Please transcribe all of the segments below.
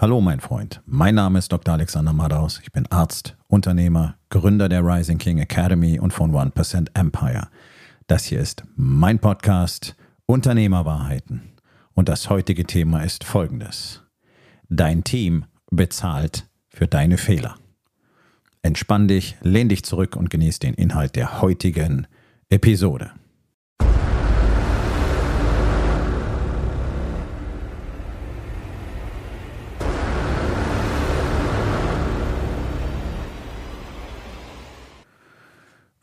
Hallo mein Freund, mein Name ist Dr. Alexander Madaus. Ich bin Arzt, Unternehmer, Gründer der Rising King Academy und von 1% Empire. Das hier ist mein Podcast Unternehmerwahrheiten. Und das heutige Thema ist folgendes. Dein Team bezahlt für deine Fehler. Entspann dich, lehn dich zurück und genieß den Inhalt der heutigen Episode.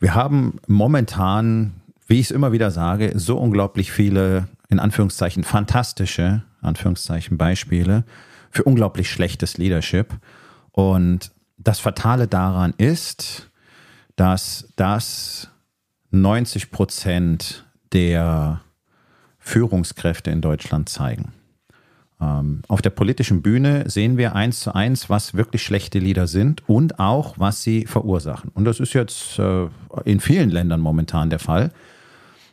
Wir haben momentan, wie ich es immer wieder sage, so unglaublich viele, in Anführungszeichen, fantastische, Anführungszeichen, Beispiele für unglaublich schlechtes Leadership. Und das Fatale daran ist, dass das 90 Prozent der Führungskräfte in Deutschland zeigen. Ähm, auf der politischen Bühne sehen wir eins zu eins, was wirklich schlechte Lieder sind und auch, was sie verursachen. Und das ist jetzt äh, in vielen Ländern momentan der Fall,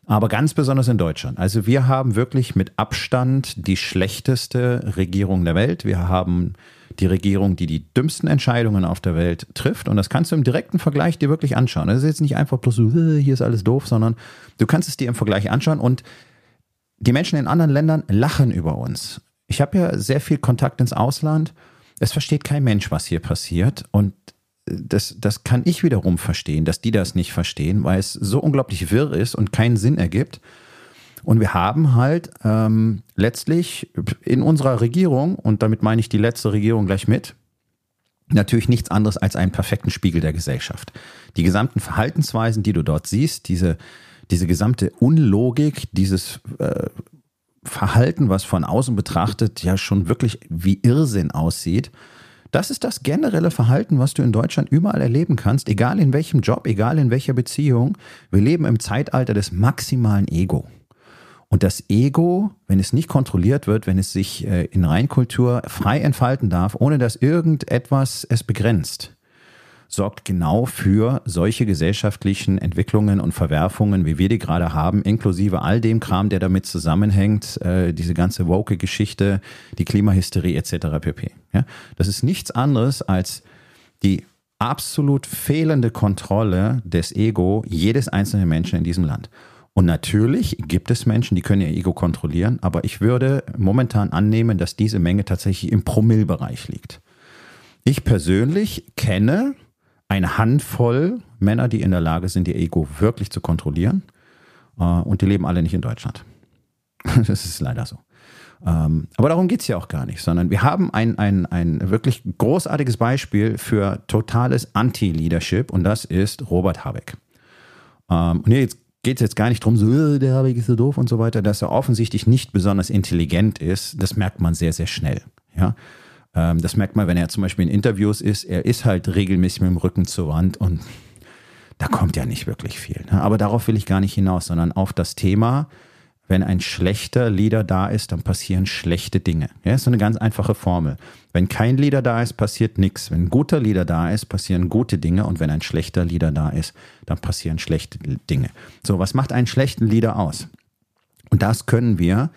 aber ganz besonders in Deutschland. Also wir haben wirklich mit Abstand die schlechteste Regierung der Welt. Wir haben die Regierung, die die dümmsten Entscheidungen auf der Welt trifft. Und das kannst du im direkten Vergleich dir wirklich anschauen. Das ist jetzt nicht einfach bloß so, äh, hier ist alles doof, sondern du kannst es dir im Vergleich anschauen und die Menschen in anderen Ländern lachen über uns. Ich habe ja sehr viel Kontakt ins Ausland. Es versteht kein Mensch, was hier passiert. Und das, das kann ich wiederum verstehen, dass die das nicht verstehen, weil es so unglaublich wirr ist und keinen Sinn ergibt. Und wir haben halt ähm, letztlich in unserer Regierung, und damit meine ich die letzte Regierung gleich mit, natürlich nichts anderes als einen perfekten Spiegel der Gesellschaft. Die gesamten Verhaltensweisen, die du dort siehst, diese, diese gesamte Unlogik, dieses äh, Verhalten, was von außen betrachtet ja schon wirklich wie Irrsinn aussieht, das ist das generelle Verhalten, was du in Deutschland überall erleben kannst, egal in welchem Job, egal in welcher Beziehung. Wir leben im Zeitalter des maximalen Ego. Und das Ego, wenn es nicht kontrolliert wird, wenn es sich äh, in Reinkultur frei entfalten darf, ohne dass irgendetwas es begrenzt, sorgt genau für solche gesellschaftlichen Entwicklungen und Verwerfungen, wie wir die gerade haben, inklusive all dem Kram, der damit zusammenhängt, äh, diese ganze woke Geschichte, die Klimahysterie etc. pp. Ja? Das ist nichts anderes als die absolut fehlende Kontrolle des Ego jedes einzelnen Menschen in diesem Land. Und natürlich gibt es Menschen, die können ihr Ego kontrollieren, aber ich würde momentan annehmen, dass diese Menge tatsächlich im Promillbereich liegt. Ich persönlich kenne eine Handvoll Männer, die in der Lage sind, ihr Ego wirklich zu kontrollieren. Äh, und die leben alle nicht in Deutschland. Das ist leider so. Ähm, aber darum geht es ja auch gar nicht, sondern wir haben ein, ein, ein wirklich großartiges Beispiel für totales Anti-Leadership und das ist Robert Habeck. Ähm, und jetzt geht es jetzt gar nicht darum, so, äh, der Habeck ist so doof und so weiter, dass er offensichtlich nicht besonders intelligent ist. Das merkt man sehr, sehr schnell. Ja? Ähm, das merkt man, wenn er zum Beispiel in Interviews ist. Er ist halt regelmäßig mit dem Rücken zur Wand und da kommt ja nicht wirklich viel. Ne? Aber darauf will ich gar nicht hinaus, sondern auf das Thema, wenn ein schlechter Leader da ist, dann passieren schlechte Dinge. Ja, ist so eine ganz einfache Formel. Wenn kein Leader da ist, passiert nichts. Wenn ein guter Leader da ist, passieren gute Dinge. Und wenn ein schlechter Leader da ist, dann passieren schlechte Dinge. So, was macht einen schlechten Leader aus? Und das können wir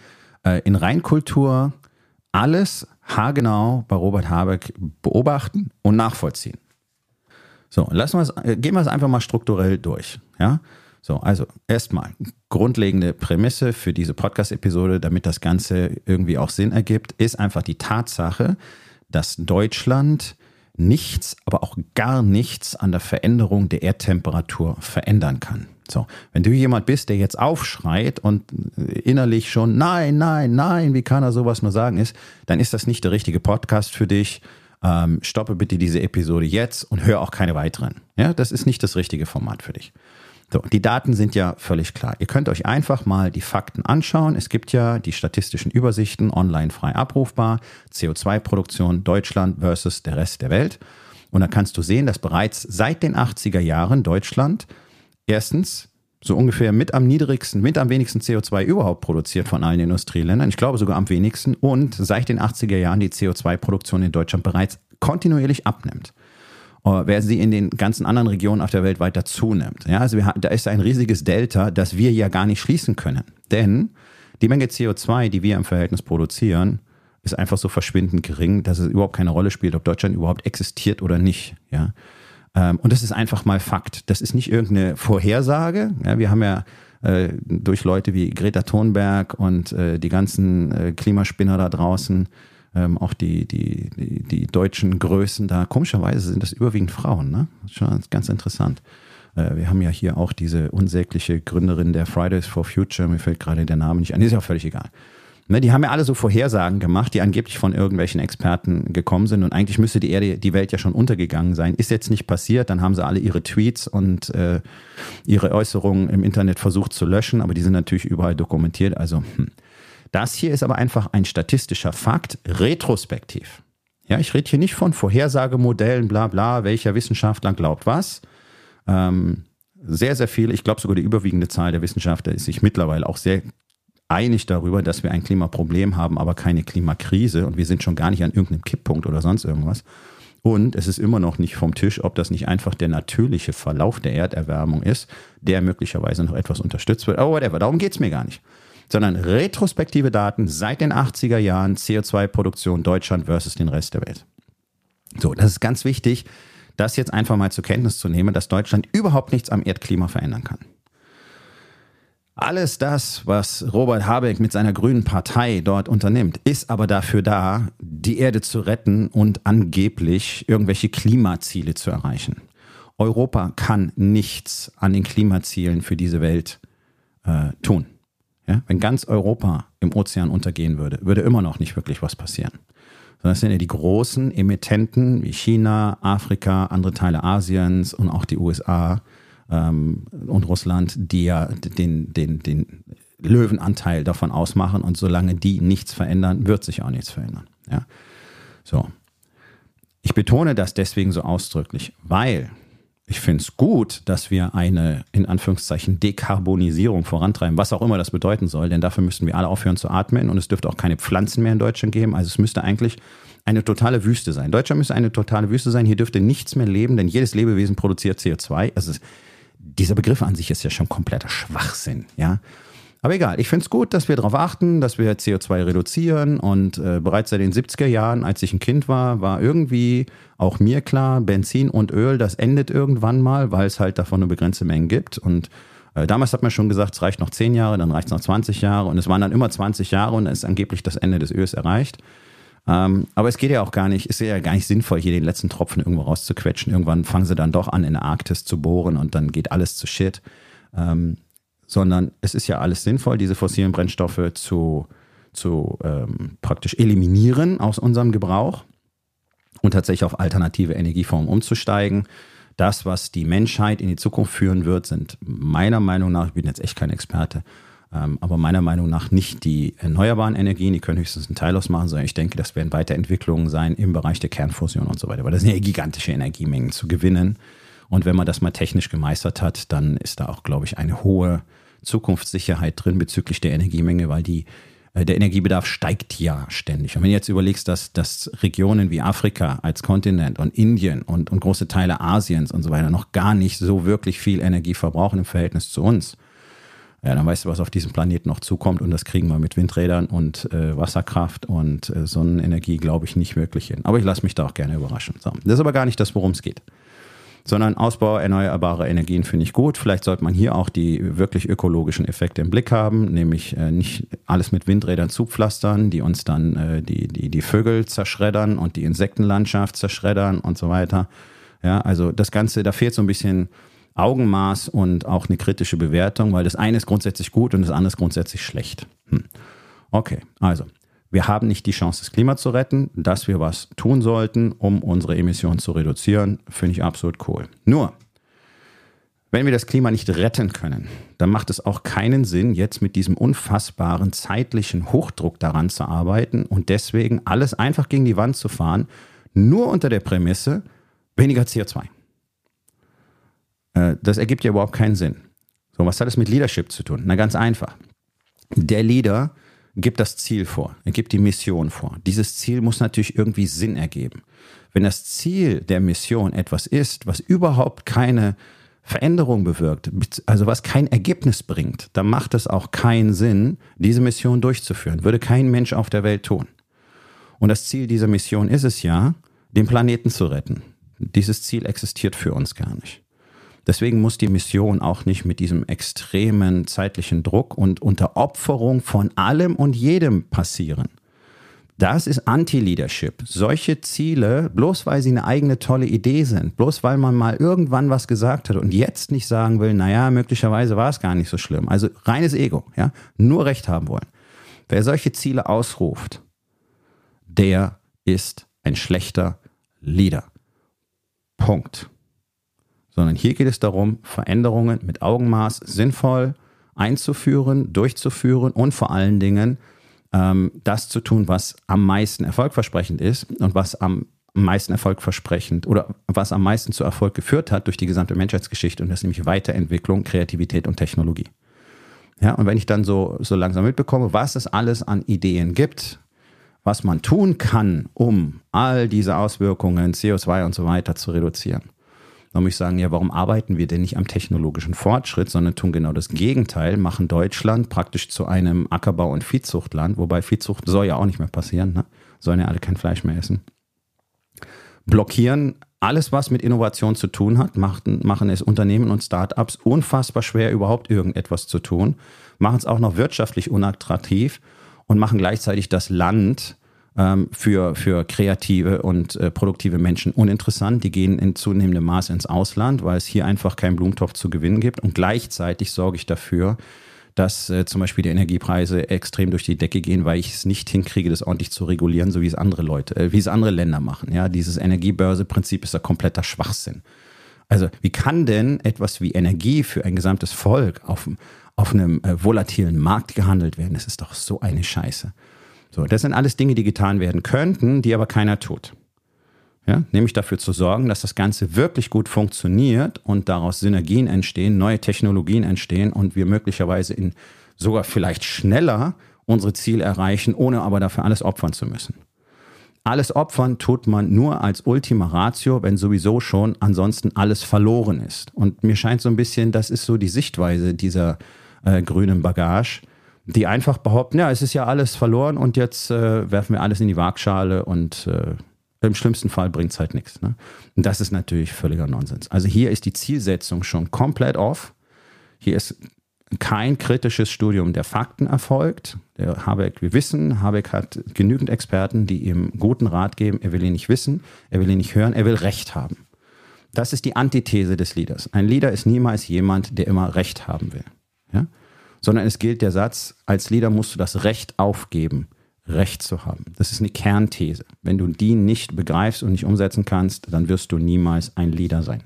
äh, in Reinkultur alles haargenau bei Robert Habeck beobachten und nachvollziehen. So, lassen wir es, äh, gehen wir es einfach mal strukturell durch. Ja? So, also erstmal grundlegende Prämisse für diese Podcast-Episode, damit das Ganze irgendwie auch Sinn ergibt, ist einfach die Tatsache, dass Deutschland nichts, aber auch gar nichts an der Veränderung der Erdtemperatur verändern kann. So, wenn du jemand bist, der jetzt aufschreit und innerlich schon nein, nein, nein, wie kann er sowas nur sagen ist, dann ist das nicht der richtige Podcast für dich. Ähm, stoppe bitte diese Episode jetzt und hör auch keine weiteren. Ja, das ist nicht das richtige Format für dich. So, die Daten sind ja völlig klar. Ihr könnt euch einfach mal die Fakten anschauen. Es gibt ja die statistischen Übersichten online frei abrufbar. CO2-Produktion Deutschland versus der Rest der Welt. Und da kannst du sehen, dass bereits seit den 80er Jahren Deutschland erstens so ungefähr mit am niedrigsten, mit am wenigsten CO2 überhaupt produziert von allen Industrieländern. Ich glaube sogar am wenigsten. Und seit den 80er Jahren die CO2-Produktion in Deutschland bereits kontinuierlich abnimmt. Äh, während sie in den ganzen anderen Regionen auf der Welt weiter zunimmt. Ja, also wir, da ist ein riesiges Delta, das wir ja gar nicht schließen können. Denn die Menge CO2, die wir im Verhältnis produzieren, ist einfach so verschwindend gering, dass es überhaupt keine Rolle spielt, ob Deutschland überhaupt existiert oder nicht. Ja. Ähm, und das ist einfach mal Fakt. Das ist nicht irgendeine Vorhersage. Ja, wir haben ja äh, durch Leute wie Greta Thunberg und äh, die ganzen äh, Klimaspinner da draußen, ähm, auch die, die, die, die, deutschen Größen da, komischerweise sind das überwiegend Frauen. Ne? Das ist schon ganz interessant. Äh, wir haben ja hier auch diese unsägliche Gründerin der Fridays for Future, mir fällt gerade der Name nicht an, ist ja auch völlig egal. Ne, die haben ja alle so Vorhersagen gemacht, die angeblich von irgendwelchen Experten gekommen sind und eigentlich müsste die Erde, die Welt ja schon untergegangen sein. Ist jetzt nicht passiert, dann haben sie alle ihre Tweets und äh, ihre Äußerungen im Internet versucht zu löschen, aber die sind natürlich überall dokumentiert. Also hm. das hier ist aber einfach ein statistischer Fakt, retrospektiv. Ja, ich rede hier nicht von Vorhersagemodellen, bla bla, welcher Wissenschaftler glaubt was. Ähm, sehr, sehr viel, ich glaube sogar die überwiegende Zahl der Wissenschaftler ist sich mittlerweile auch sehr einig darüber, dass wir ein Klimaproblem haben, aber keine Klimakrise und wir sind schon gar nicht an irgendeinem Kipppunkt oder sonst irgendwas. Und es ist immer noch nicht vom Tisch, ob das nicht einfach der natürliche Verlauf der Erderwärmung ist, der möglicherweise noch etwas unterstützt wird. Aber whatever, darum geht es mir gar nicht. Sondern retrospektive Daten seit den 80er Jahren CO2-Produktion Deutschland versus den Rest der Welt. So, das ist ganz wichtig, das jetzt einfach mal zur Kenntnis zu nehmen, dass Deutschland überhaupt nichts am Erdklima verändern kann. Alles das, was Robert Habeck mit seiner grünen Partei dort unternimmt, ist aber dafür da, die Erde zu retten und angeblich irgendwelche Klimaziele zu erreichen. Europa kann nichts an den Klimazielen für diese Welt äh, tun. Ja? Wenn ganz Europa im Ozean untergehen würde, würde immer noch nicht wirklich was passieren. Sondern es sind ja die großen Emittenten wie China, Afrika, andere Teile Asiens und auch die USA, ähm, und Russland, die ja den, den, den Löwenanteil davon ausmachen. Und solange die nichts verändern, wird sich auch nichts verändern. Ja? So. Ich betone das deswegen so ausdrücklich, weil ich finde es gut, dass wir eine, in Anführungszeichen, Dekarbonisierung vorantreiben, was auch immer das bedeuten soll, denn dafür müssten wir alle aufhören zu atmen und es dürfte auch keine Pflanzen mehr in Deutschland geben. Also es müsste eigentlich eine totale Wüste sein. Deutschland müsste eine totale Wüste sein. Hier dürfte nichts mehr leben, denn jedes Lebewesen produziert CO2. Also dieser Begriff an sich ist ja schon kompletter Schwachsinn, ja. Aber egal, ich finde es gut, dass wir darauf achten, dass wir CO2 reduzieren. Und äh, bereits seit den 70er Jahren, als ich ein Kind war, war irgendwie auch mir klar, Benzin und Öl, das endet irgendwann mal, weil es halt davon eine begrenzte Menge gibt. Und äh, damals hat man schon gesagt, es reicht noch 10 Jahre, dann reicht es noch 20 Jahre. Und es waren dann immer 20 Jahre und dann ist angeblich das Ende des Öls erreicht. Ähm, aber es geht ja auch gar nicht, ist ja gar nicht sinnvoll, hier den letzten Tropfen irgendwo rauszuquetschen. Irgendwann fangen sie dann doch an, in der Arktis zu bohren und dann geht alles zu Shit. Ähm, sondern es ist ja alles sinnvoll, diese fossilen Brennstoffe zu, zu ähm, praktisch eliminieren aus unserem Gebrauch und tatsächlich auf alternative Energieformen umzusteigen. Das, was die Menschheit in die Zukunft führen wird, sind meiner Meinung nach, ich bin jetzt echt kein Experte, aber meiner Meinung nach nicht die erneuerbaren Energien, die können höchstens einen Teil ausmachen, sondern ich denke, das werden Weiterentwicklungen sein im Bereich der Kernfusion und so weiter, weil das sind ja gigantische Energiemengen zu gewinnen. Und wenn man das mal technisch gemeistert hat, dann ist da auch, glaube ich, eine hohe Zukunftssicherheit drin bezüglich der Energiemenge, weil die äh, der Energiebedarf steigt ja ständig. Und wenn du jetzt überlegst, dass, dass Regionen wie Afrika als Kontinent und Indien und, und große Teile Asiens und so weiter noch gar nicht so wirklich viel Energie verbrauchen im Verhältnis zu uns, ja, dann weißt du, was auf diesem Planeten noch zukommt und das kriegen wir mit Windrädern und äh, Wasserkraft und äh, Sonnenenergie, glaube ich, nicht wirklich hin. Aber ich lasse mich da auch gerne überraschen. So, das ist aber gar nicht das, worum es geht. Sondern Ausbau erneuerbarer Energien finde ich gut. Vielleicht sollte man hier auch die wirklich ökologischen Effekte im Blick haben, nämlich äh, nicht alles mit Windrädern zupflastern, die uns dann äh, die, die, die Vögel zerschreddern und die Insektenlandschaft zerschreddern und so weiter. Ja, also das Ganze, da fehlt so ein bisschen Augenmaß und auch eine kritische Bewertung, weil das eine ist grundsätzlich gut und das andere ist grundsätzlich schlecht. Hm. Okay, also wir haben nicht die Chance, das Klima zu retten. Dass wir was tun sollten, um unsere Emissionen zu reduzieren, finde ich absolut cool. Nur, wenn wir das Klima nicht retten können, dann macht es auch keinen Sinn, jetzt mit diesem unfassbaren zeitlichen Hochdruck daran zu arbeiten und deswegen alles einfach gegen die Wand zu fahren, nur unter der Prämisse weniger CO2. Äh, das ergibt ja überhaupt keinen Sinn. So, was hat es mit Leadership zu tun? Na, ganz einfach. Der Leader gibt das Ziel vor, er gibt die Mission vor. Dieses Ziel muss natürlich irgendwie Sinn ergeben. Wenn das Ziel der Mission etwas ist, was überhaupt keine Veränderung bewirkt, also was kein Ergebnis bringt, dann macht es auch keinen Sinn, diese Mission durchzuführen. Würde kein Mensch auf der Welt tun. Und das Ziel dieser Mission ist es ja, den Planeten zu retten. Dieses Ziel existiert für uns gar nicht. Deswegen muss die Mission auch nicht mit diesem extremen zeitlichen Druck und unter Opferung von allem und jedem passieren. Das ist Anti-Leadership. Solche Ziele, bloß weil sie eine eigene tolle Idee sind, bloß weil man mal irgendwann was gesagt hat und jetzt nicht sagen will, naja, möglicherweise war es gar nicht so schlimm. Also reines Ego, ja, nur Recht haben wollen. Wer solche Ziele ausruft, der ist ein schlechter Leader. Punkt. Sondern hier geht es darum, Veränderungen mit Augenmaß sinnvoll einzuführen, durchzuführen und vor allen Dingen ähm, das zu tun, was am meisten erfolgversprechend ist und was am meisten erfolgversprechend oder was am meisten zu Erfolg geführt hat durch die gesamte Menschheitsgeschichte und das ist nämlich Weiterentwicklung, Kreativität und Technologie. Ja, und wenn ich dann so, so langsam mitbekomme, was es alles an Ideen gibt, was man tun kann, um all diese Auswirkungen, CO2 und so weiter zu reduzieren, dann muss ich sagen, ja, warum arbeiten wir denn nicht am technologischen Fortschritt, sondern tun genau das Gegenteil, machen Deutschland praktisch zu einem Ackerbau- und Viehzuchtland, wobei Viehzucht soll ja auch nicht mehr passieren, ne? sollen ja alle kein Fleisch mehr essen. Blockieren alles, was mit Innovation zu tun hat, machen, machen es Unternehmen und Startups unfassbar schwer, überhaupt irgendetwas zu tun, machen es auch noch wirtschaftlich unattraktiv und machen gleichzeitig das Land ähm, für, für kreative und äh, produktive Menschen uninteressant. Die gehen in zunehmendem Maß ins Ausland, weil es hier einfach keinen Blumentopf zu gewinnen gibt. Und gleichzeitig sorge ich dafür, dass äh, zum Beispiel die Energiepreise extrem durch die Decke gehen, weil ich es nicht hinkriege, das ordentlich zu regulieren, so wie es andere Leute, äh, wie es andere Länder machen. Ja, dieses Energiebörse-Prinzip ist ja kompletter Schwachsinn. Also, wie kann denn etwas wie Energie für ein gesamtes Volk auf, auf einem äh, volatilen Markt gehandelt werden? Das ist doch so eine Scheiße. So, das sind alles Dinge, die getan werden könnten, die aber keiner tut. Ja, nämlich dafür zu sorgen, dass das Ganze wirklich gut funktioniert und daraus Synergien entstehen, neue Technologien entstehen und wir möglicherweise in sogar vielleicht schneller unsere Ziele erreichen, ohne aber dafür alles opfern zu müssen. Alles opfern tut man nur als Ultima Ratio, wenn sowieso schon ansonsten alles verloren ist. Und mir scheint so ein bisschen, das ist so die Sichtweise dieser äh, grünen Bagage, die einfach behaupten, ja, es ist ja alles verloren und jetzt äh, werfen wir alles in die Waagschale und äh, im schlimmsten Fall bringt es halt nichts. Ne? Und das ist natürlich völliger Nonsens. Also hier ist die Zielsetzung schon komplett off. Hier ist kein kritisches Studium der Fakten erfolgt. Der Habeck, wir wissen, Habeck hat genügend Experten, die ihm guten Rat geben. Er will ihn nicht wissen, er will ihn nicht hören, er will Recht haben. Das ist die Antithese des Leaders. Ein Leader ist niemals jemand, der immer Recht haben will. Sondern es gilt der Satz, als Leader musst du das Recht aufgeben, Recht zu haben. Das ist eine Kernthese. Wenn du die nicht begreifst und nicht umsetzen kannst, dann wirst du niemals ein Leader sein.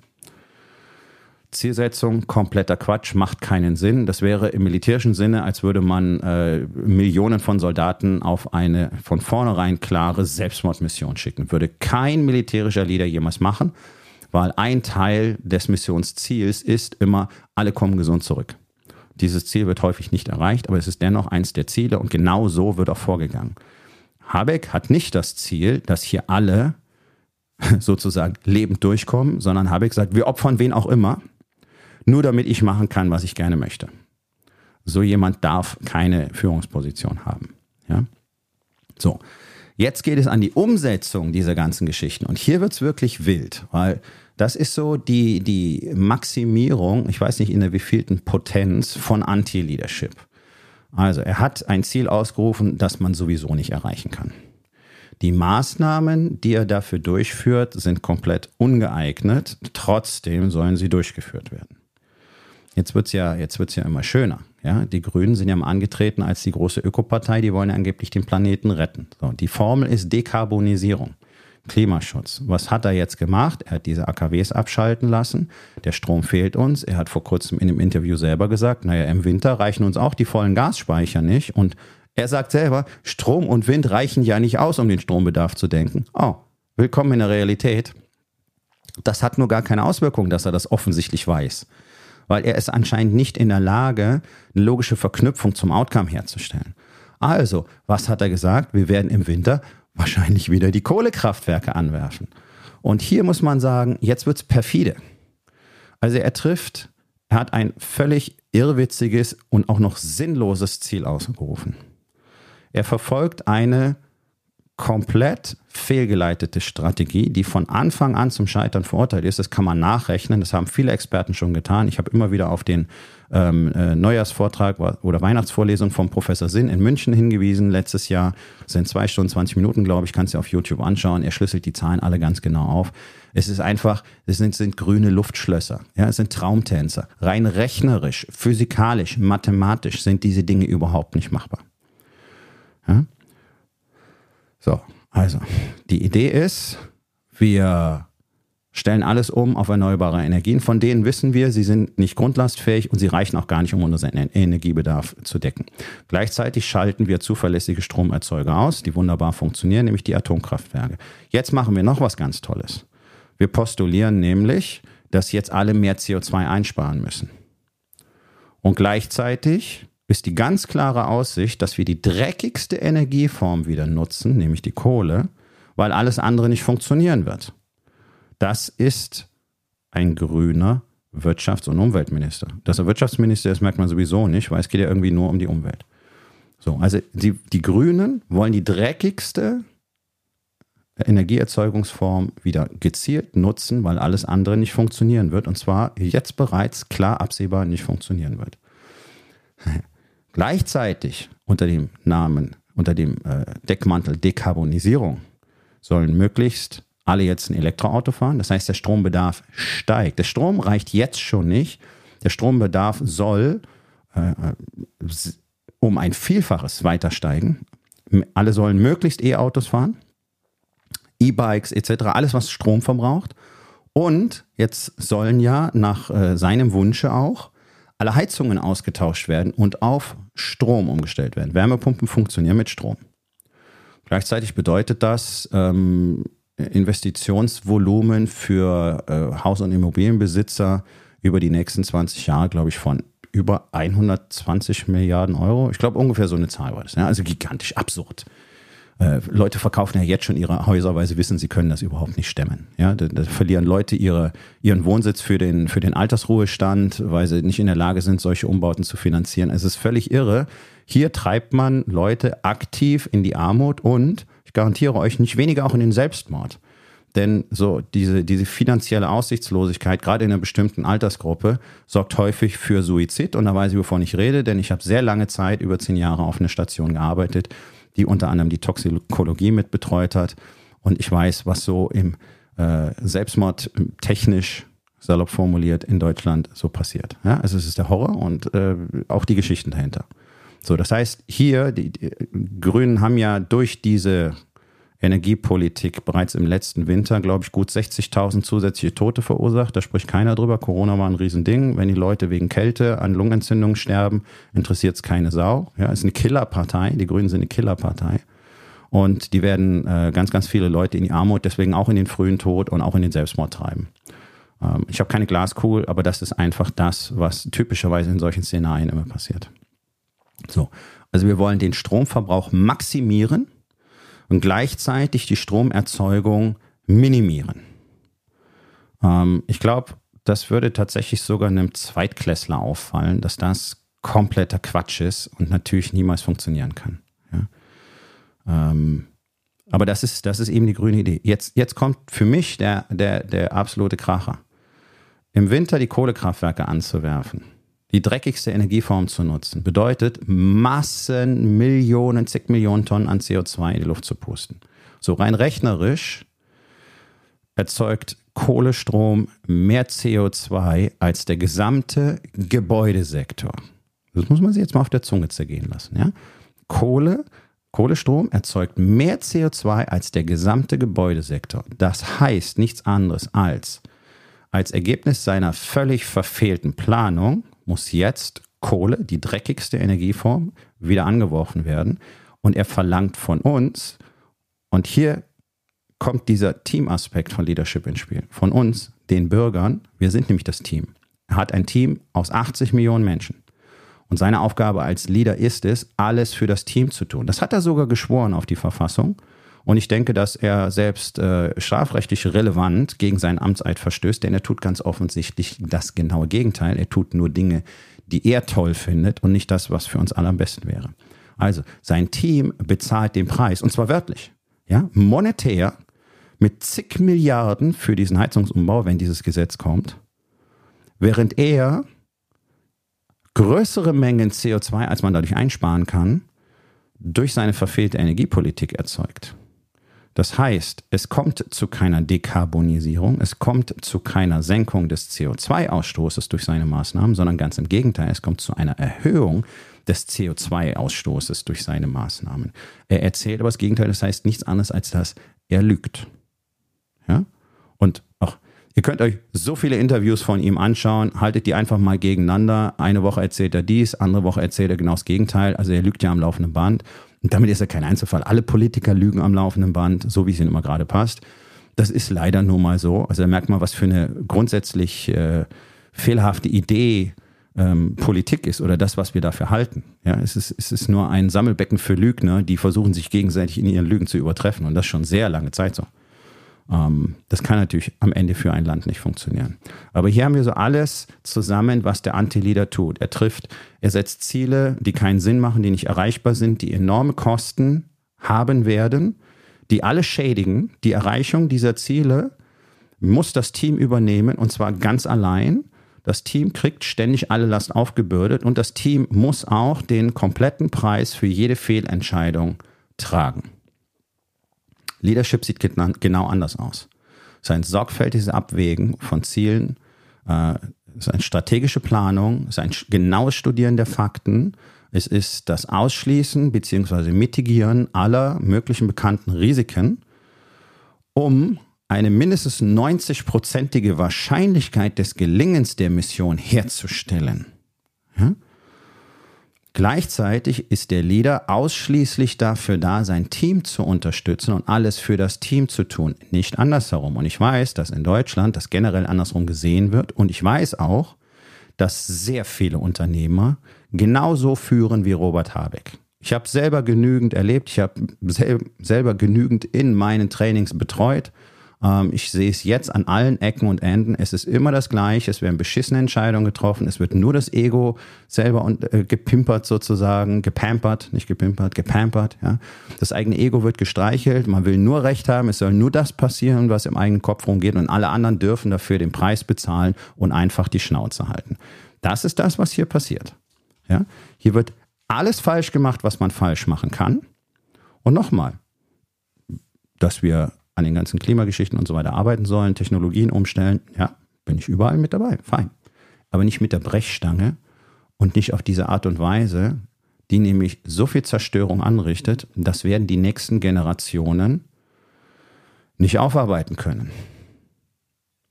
Zielsetzung, kompletter Quatsch, macht keinen Sinn. Das wäre im militärischen Sinne, als würde man äh, Millionen von Soldaten auf eine von vornherein klare Selbstmordmission schicken. Würde kein militärischer Leader jemals machen, weil ein Teil des Missionsziels ist immer, alle kommen gesund zurück. Dieses Ziel wird häufig nicht erreicht, aber es ist dennoch eins der Ziele und genau so wird auch vorgegangen. Habeck hat nicht das Ziel, dass hier alle sozusagen lebend durchkommen, sondern Habeck sagt, wir opfern wen auch immer, nur damit ich machen kann, was ich gerne möchte. So jemand darf keine Führungsposition haben. Ja? So, jetzt geht es an die Umsetzung dieser ganzen Geschichten und hier wird es wirklich wild, weil das ist so die, die Maximierung, ich weiß nicht in der wievielten Potenz von Anti-Leadership. Also er hat ein Ziel ausgerufen, das man sowieso nicht erreichen kann. Die Maßnahmen, die er dafür durchführt, sind komplett ungeeignet. Trotzdem sollen sie durchgeführt werden. Jetzt wird's ja, ja immer schöner. Ja, die Grünen sind ja mal angetreten als die große Ökopartei. Die wollen ja angeblich den Planeten retten. So, die Formel ist Dekarbonisierung. Klimaschutz. Was hat er jetzt gemacht? Er hat diese AKWs abschalten lassen. Der Strom fehlt uns. Er hat vor kurzem in dem Interview selber gesagt, naja, im Winter reichen uns auch die vollen Gasspeicher nicht. Und er sagt selber, Strom und Wind reichen ja nicht aus, um den Strombedarf zu denken. Oh, willkommen in der Realität. Das hat nur gar keine Auswirkung, dass er das offensichtlich weiß. Weil er ist anscheinend nicht in der Lage, eine logische Verknüpfung zum Outcome herzustellen. Also, was hat er gesagt? Wir werden im Winter wahrscheinlich wieder die Kohlekraftwerke anwerfen. Und hier muss man sagen, jetzt wird es perfide. Also er trifft, er hat ein völlig irrwitziges und auch noch sinnloses Ziel ausgerufen. Er verfolgt eine komplett fehlgeleitete Strategie, die von Anfang an zum Scheitern verurteilt ist. Das kann man nachrechnen. Das haben viele Experten schon getan. Ich habe immer wieder auf den ähm, äh, Neujahrsvortrag oder Weihnachtsvorlesung vom Professor Sinn in München hingewiesen. Letztes Jahr sind zwei Stunden, 20 Minuten, glaube ich, kannst du auf YouTube anschauen. Er schlüsselt die Zahlen alle ganz genau auf. Es ist einfach, es sind, sind grüne Luftschlösser. Ja, es sind Traumtänzer. Rein rechnerisch, physikalisch, mathematisch sind diese Dinge überhaupt nicht machbar. Ja? So, also, die Idee ist, wir stellen alles um auf erneuerbare Energien. Von denen wissen wir, sie sind nicht grundlastfähig und sie reichen auch gar nicht, um unseren Energiebedarf zu decken. Gleichzeitig schalten wir zuverlässige Stromerzeuger aus, die wunderbar funktionieren, nämlich die Atomkraftwerke. Jetzt machen wir noch was ganz Tolles. Wir postulieren nämlich, dass jetzt alle mehr CO2 einsparen müssen. Und gleichzeitig ist die ganz klare Aussicht, dass wir die dreckigste Energieform wieder nutzen, nämlich die Kohle, weil alles andere nicht funktionieren wird. Das ist ein grüner Wirtschafts- und Umweltminister. Dass er Wirtschaftsminister ist, merkt man sowieso nicht, weil es geht ja irgendwie nur um die Umwelt. So, also die, die Grünen wollen die dreckigste Energieerzeugungsform wieder gezielt nutzen, weil alles andere nicht funktionieren wird. Und zwar jetzt bereits klar absehbar nicht funktionieren wird. Gleichzeitig unter dem Namen, unter dem äh, Deckmantel Dekarbonisierung sollen möglichst alle jetzt ein Elektroauto fahren. Das heißt, der Strombedarf steigt. Der Strom reicht jetzt schon nicht. Der Strombedarf soll äh, äh um ein Vielfaches weiter steigen. Alle sollen möglichst E-Autos fahren, E-Bikes etc., alles, was Strom verbraucht. Und jetzt sollen ja nach äh, seinem Wunsche auch alle Heizungen ausgetauscht werden und auf Strom umgestellt werden. Wärmepumpen funktionieren mit Strom. Gleichzeitig bedeutet das ähm, Investitionsvolumen für äh, Haus- und Immobilienbesitzer über die nächsten 20 Jahre, glaube ich, von über 120 Milliarden Euro. Ich glaube, ungefähr so eine Zahl war das. Ja? Also gigantisch absurd. Äh, Leute verkaufen ja jetzt schon ihre Häuser, weil sie wissen, sie können das überhaupt nicht stemmen. Ja, da, da, verlieren Leute ihre, ihren Wohnsitz für den, für den Altersruhestand, weil sie nicht in der Lage sind, solche Umbauten zu finanzieren. Es ist völlig irre. Hier treibt man Leute aktiv in die Armut und ich garantiere euch nicht weniger auch in den Selbstmord. Denn so diese, diese finanzielle Aussichtslosigkeit, gerade in einer bestimmten Altersgruppe, sorgt häufig für Suizid. Und da weiß ich, wovon ich rede, denn ich habe sehr lange Zeit, über zehn Jahre auf einer Station gearbeitet, die unter anderem die Toxikologie mit betreut hat. Und ich weiß, was so im äh, Selbstmord technisch salopp formuliert in Deutschland so passiert. Ja, also es ist der Horror und äh, auch die Geschichten dahinter. So, das heißt, hier, die, die Grünen haben ja durch diese Energiepolitik bereits im letzten Winter, glaube ich, gut 60.000 zusätzliche Tote verursacht. Da spricht keiner drüber. Corona war ein Riesending. Wenn die Leute wegen Kälte an Lungenentzündungen sterben, interessiert es keine Sau. Ja, ist eine Killerpartei. Die Grünen sind eine Killerpartei. Und die werden äh, ganz, ganz viele Leute in die Armut, deswegen auch in den frühen Tod und auch in den Selbstmord treiben. Ähm, ich habe keine Glaskugel, aber das ist einfach das, was typischerweise in solchen Szenarien immer passiert. So, also wir wollen den Stromverbrauch maximieren und gleichzeitig die Stromerzeugung minimieren. Ähm, ich glaube, das würde tatsächlich sogar einem Zweitklässler auffallen, dass das kompletter Quatsch ist und natürlich niemals funktionieren kann. Ja? Ähm, aber das ist, das ist eben die grüne Idee. Jetzt, jetzt kommt für mich der, der, der absolute Kracher. Im Winter die Kohlekraftwerke anzuwerfen die dreckigste Energieform zu nutzen, bedeutet Massen, Millionen, zig Millionen Tonnen an CO2 in die Luft zu pusten. So rein rechnerisch erzeugt Kohlestrom mehr CO2 als der gesamte Gebäudesektor. Das muss man sich jetzt mal auf der Zunge zergehen lassen. Ja? Kohle, Kohlestrom erzeugt mehr CO2 als der gesamte Gebäudesektor. Das heißt nichts anderes als, als Ergebnis seiner völlig verfehlten Planung muss jetzt Kohle, die dreckigste Energieform, wieder angeworfen werden. Und er verlangt von uns, und hier kommt dieser Teamaspekt von Leadership ins Spiel, von uns, den Bürgern, wir sind nämlich das Team. Er hat ein Team aus 80 Millionen Menschen. Und seine Aufgabe als Leader ist es, alles für das Team zu tun. Das hat er sogar geschworen auf die Verfassung. Und ich denke, dass er selbst äh, strafrechtlich relevant gegen seinen Amtseid verstößt, denn er tut ganz offensichtlich das genaue Gegenteil. Er tut nur Dinge, die er toll findet und nicht das, was für uns alle am besten wäre. Also, sein Team bezahlt den Preis und zwar wörtlich. ja, monetär mit zig Milliarden für diesen Heizungsumbau, wenn dieses Gesetz kommt, während er größere Mengen CO2, als man dadurch einsparen kann, durch seine verfehlte Energiepolitik erzeugt. Das heißt, es kommt zu keiner Dekarbonisierung, es kommt zu keiner Senkung des CO2-Ausstoßes durch seine Maßnahmen, sondern ganz im Gegenteil, es kommt zu einer Erhöhung des CO2-Ausstoßes durch seine Maßnahmen. Er erzählt aber das Gegenteil, das heißt nichts anderes als dass er lügt. Ja? Und auch Ihr könnt euch so viele Interviews von ihm anschauen, haltet die einfach mal gegeneinander. Eine Woche erzählt er dies, andere Woche erzählt er genau das Gegenteil. Also er lügt ja am laufenden Band. Und damit ist er kein Einzelfall. Alle Politiker lügen am laufenden Band, so wie es ihnen immer gerade passt. Das ist leider nur mal so. Also da merkt man, was für eine grundsätzlich äh, fehlerhafte Idee ähm, Politik ist oder das, was wir dafür halten. Ja, es ist, es ist nur ein Sammelbecken für Lügner, die versuchen, sich gegenseitig in ihren Lügen zu übertreffen. Und das schon sehr lange Zeit so. Ähm, das kann natürlich am Ende für ein Land nicht funktionieren. Aber hier haben wir so alles zusammen, was der Anti-Leader tut. Er trifft, er setzt Ziele, die keinen Sinn machen, die nicht erreichbar sind, die enorme Kosten haben werden, die alle schädigen. Die Erreichung dieser Ziele muss das Team übernehmen und zwar ganz allein. Das Team kriegt ständig alle Last aufgebürdet und das Team muss auch den kompletten Preis für jede Fehlentscheidung tragen. Leadership sieht genau anders aus. Es ist ein sorgfältiges Abwägen von Zielen, äh, es ist eine strategische Planung, es ist ein genaues Studieren der Fakten, es ist das Ausschließen bzw. Mitigieren aller möglichen bekannten Risiken, um eine mindestens 90-prozentige Wahrscheinlichkeit des Gelingens der Mission herzustellen. Ja? Gleichzeitig ist der Leader ausschließlich dafür da, sein Team zu unterstützen und alles für das Team zu tun, nicht andersherum. Und ich weiß, dass in Deutschland das generell andersrum gesehen wird. Und ich weiß auch, dass sehr viele Unternehmer genauso führen wie Robert Habeck. Ich habe selber genügend erlebt, ich habe sel selber genügend in meinen Trainings betreut ich sehe es jetzt an allen Ecken und Enden. Es ist immer das Gleiche. Es werden beschissene Entscheidungen getroffen. Es wird nur das Ego selber und, äh, gepimpert sozusagen, gepampert, nicht gepimpert, gepampert. Ja. Das eigene Ego wird gestreichelt. Man will nur Recht haben. Es soll nur das passieren, was im eigenen Kopf rumgeht. Und alle anderen dürfen dafür den Preis bezahlen und einfach die Schnauze halten. Das ist das, was hier passiert. Ja. Hier wird alles falsch gemacht, was man falsch machen kann. Und nochmal, dass wir an den ganzen Klimageschichten und so weiter arbeiten sollen, Technologien umstellen, ja, bin ich überall mit dabei, fein. Aber nicht mit der Brechstange und nicht auf diese Art und Weise, die nämlich so viel Zerstörung anrichtet, das werden die nächsten Generationen nicht aufarbeiten können.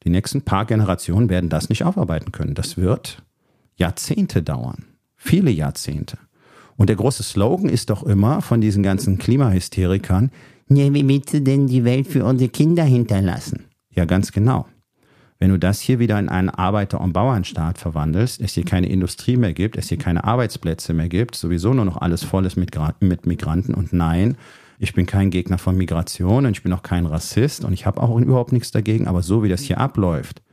Die nächsten paar Generationen werden das nicht aufarbeiten können. Das wird Jahrzehnte dauern, viele Jahrzehnte. Und der große Slogan ist doch immer von diesen ganzen Klimahysterikern, ja, wie willst du denn die Welt für unsere Kinder hinterlassen? Ja, ganz genau. Wenn du das hier wieder in einen Arbeiter- und Bauernstaat verwandelst, es hier keine Industrie mehr gibt, es hier keine Arbeitsplätze mehr gibt, sowieso nur noch alles voll ist mit, mit Migranten und nein, ich bin kein Gegner von Migration und ich bin auch kein Rassist und ich habe auch überhaupt nichts dagegen, aber so wie das hier abläuft,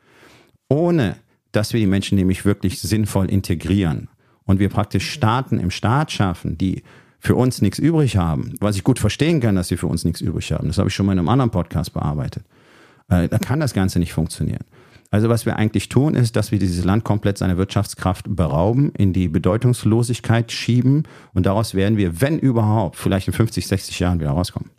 ohne dass wir die Menschen nämlich wirklich sinnvoll integrieren und wir praktisch Staaten im Staat schaffen, die für uns nichts übrig haben, was ich gut verstehen kann, dass sie für uns nichts übrig haben. Das habe ich schon mal in einem anderen Podcast bearbeitet. Äh, da kann das Ganze nicht funktionieren. Also was wir eigentlich tun, ist, dass wir dieses Land komplett seiner Wirtschaftskraft berauben, in die Bedeutungslosigkeit schieben und daraus werden wir, wenn überhaupt, vielleicht in 50, 60 Jahren wieder rauskommen.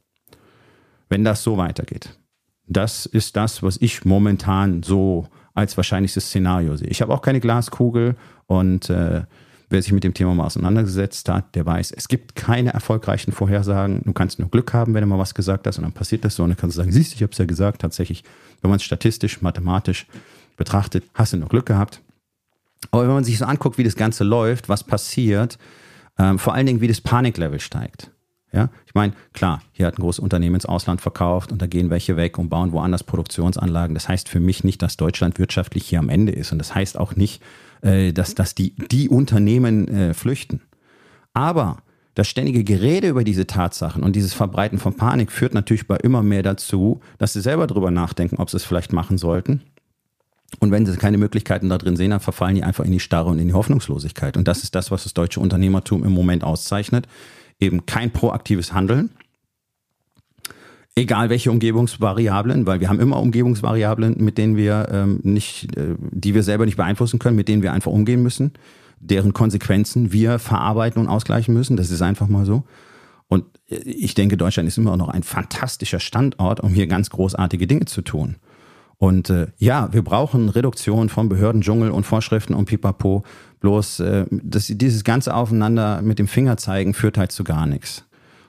Wenn das so weitergeht. Das ist das, was ich momentan so als wahrscheinlichstes Szenario sehe. Ich habe auch keine Glaskugel und äh, Wer sich mit dem Thema mal auseinandergesetzt hat, der weiß, es gibt keine erfolgreichen Vorhersagen. Du kannst nur Glück haben, wenn du mal was gesagt hast und dann passiert das so und dann kannst du sagen, siehst du, ich habe es ja gesagt. Tatsächlich, wenn man es statistisch, mathematisch betrachtet, hast du nur Glück gehabt. Aber wenn man sich so anguckt, wie das Ganze läuft, was passiert, ähm, vor allen Dingen, wie das Paniklevel steigt. Ja, ich meine, klar, hier hat ein großes Unternehmen ins Ausland verkauft und da gehen welche weg und bauen woanders Produktionsanlagen. Das heißt für mich nicht, dass Deutschland wirtschaftlich hier am Ende ist. Und das heißt auch nicht, äh, dass, dass die, die Unternehmen äh, flüchten. Aber das ständige Gerede über diese Tatsachen und dieses Verbreiten von Panik führt natürlich bei immer mehr dazu, dass sie selber darüber nachdenken, ob sie es vielleicht machen sollten. Und wenn sie keine Möglichkeiten da drin sehen, dann verfallen die einfach in die Starre und in die Hoffnungslosigkeit. Und das ist das, was das deutsche Unternehmertum im Moment auszeichnet. Eben kein proaktives Handeln. Egal welche Umgebungsvariablen, weil wir haben immer Umgebungsvariablen, mit denen wir ähm, nicht, äh, die wir selber nicht beeinflussen können, mit denen wir einfach umgehen müssen, deren Konsequenzen wir verarbeiten und ausgleichen müssen. Das ist einfach mal so. Und äh, ich denke, Deutschland ist immer noch ein fantastischer Standort, um hier ganz großartige Dinge zu tun. Und äh, ja, wir brauchen Reduktion von Behördendschungel und Vorschriften und Pipapo. Bloß äh, das, dieses ganze Aufeinander mit dem Finger zeigen führt halt zu gar nichts.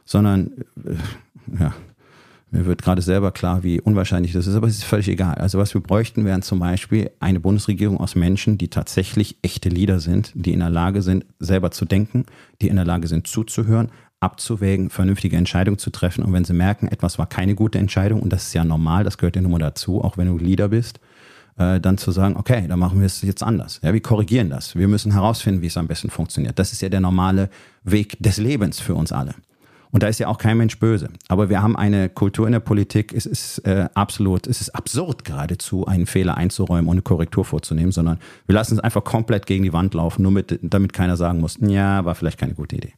Sondern, äh, ja, mir wird gerade selber klar, wie unwahrscheinlich das ist, aber es ist völlig egal. Also was wir bräuchten, wären zum Beispiel eine Bundesregierung aus Menschen, die tatsächlich echte Leader sind, die in der Lage sind, selber zu denken, die in der Lage sind, zuzuhören, abzuwägen, vernünftige Entscheidungen zu treffen. Und wenn sie merken, etwas war keine gute Entscheidung, und das ist ja normal, das gehört ja nun mal dazu, auch wenn du Leader bist, äh, dann zu sagen, okay, dann machen wir es jetzt anders. Ja, wir korrigieren das. Wir müssen herausfinden, wie es am besten funktioniert. Das ist ja der normale Weg des Lebens für uns alle. Und da ist ja auch kein Mensch böse. Aber wir haben eine Kultur in der Politik, es ist äh, absolut, es ist absurd geradezu, einen Fehler einzuräumen und eine Korrektur vorzunehmen, sondern wir lassen es einfach komplett gegen die Wand laufen, nur mit, damit keiner sagen muss, ja, war vielleicht keine gute Idee.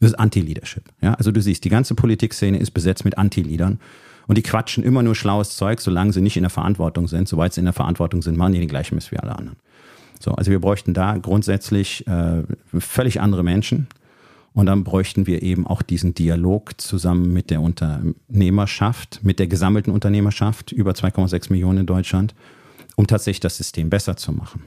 Das ist Anti-Leadership. Ja? Also du siehst, die ganze Politikszene ist besetzt mit Anti-Leadern. Und die quatschen immer nur schlaues Zeug, solange sie nicht in der Verantwortung sind. Soweit sie in der Verantwortung sind, machen die den gleichen Mist wie alle anderen. So, also wir bräuchten da grundsätzlich äh, völlig andere Menschen. Und dann bräuchten wir eben auch diesen Dialog zusammen mit der Unternehmerschaft, mit der gesammelten Unternehmerschaft, über 2,6 Millionen in Deutschland, um tatsächlich das System besser zu machen.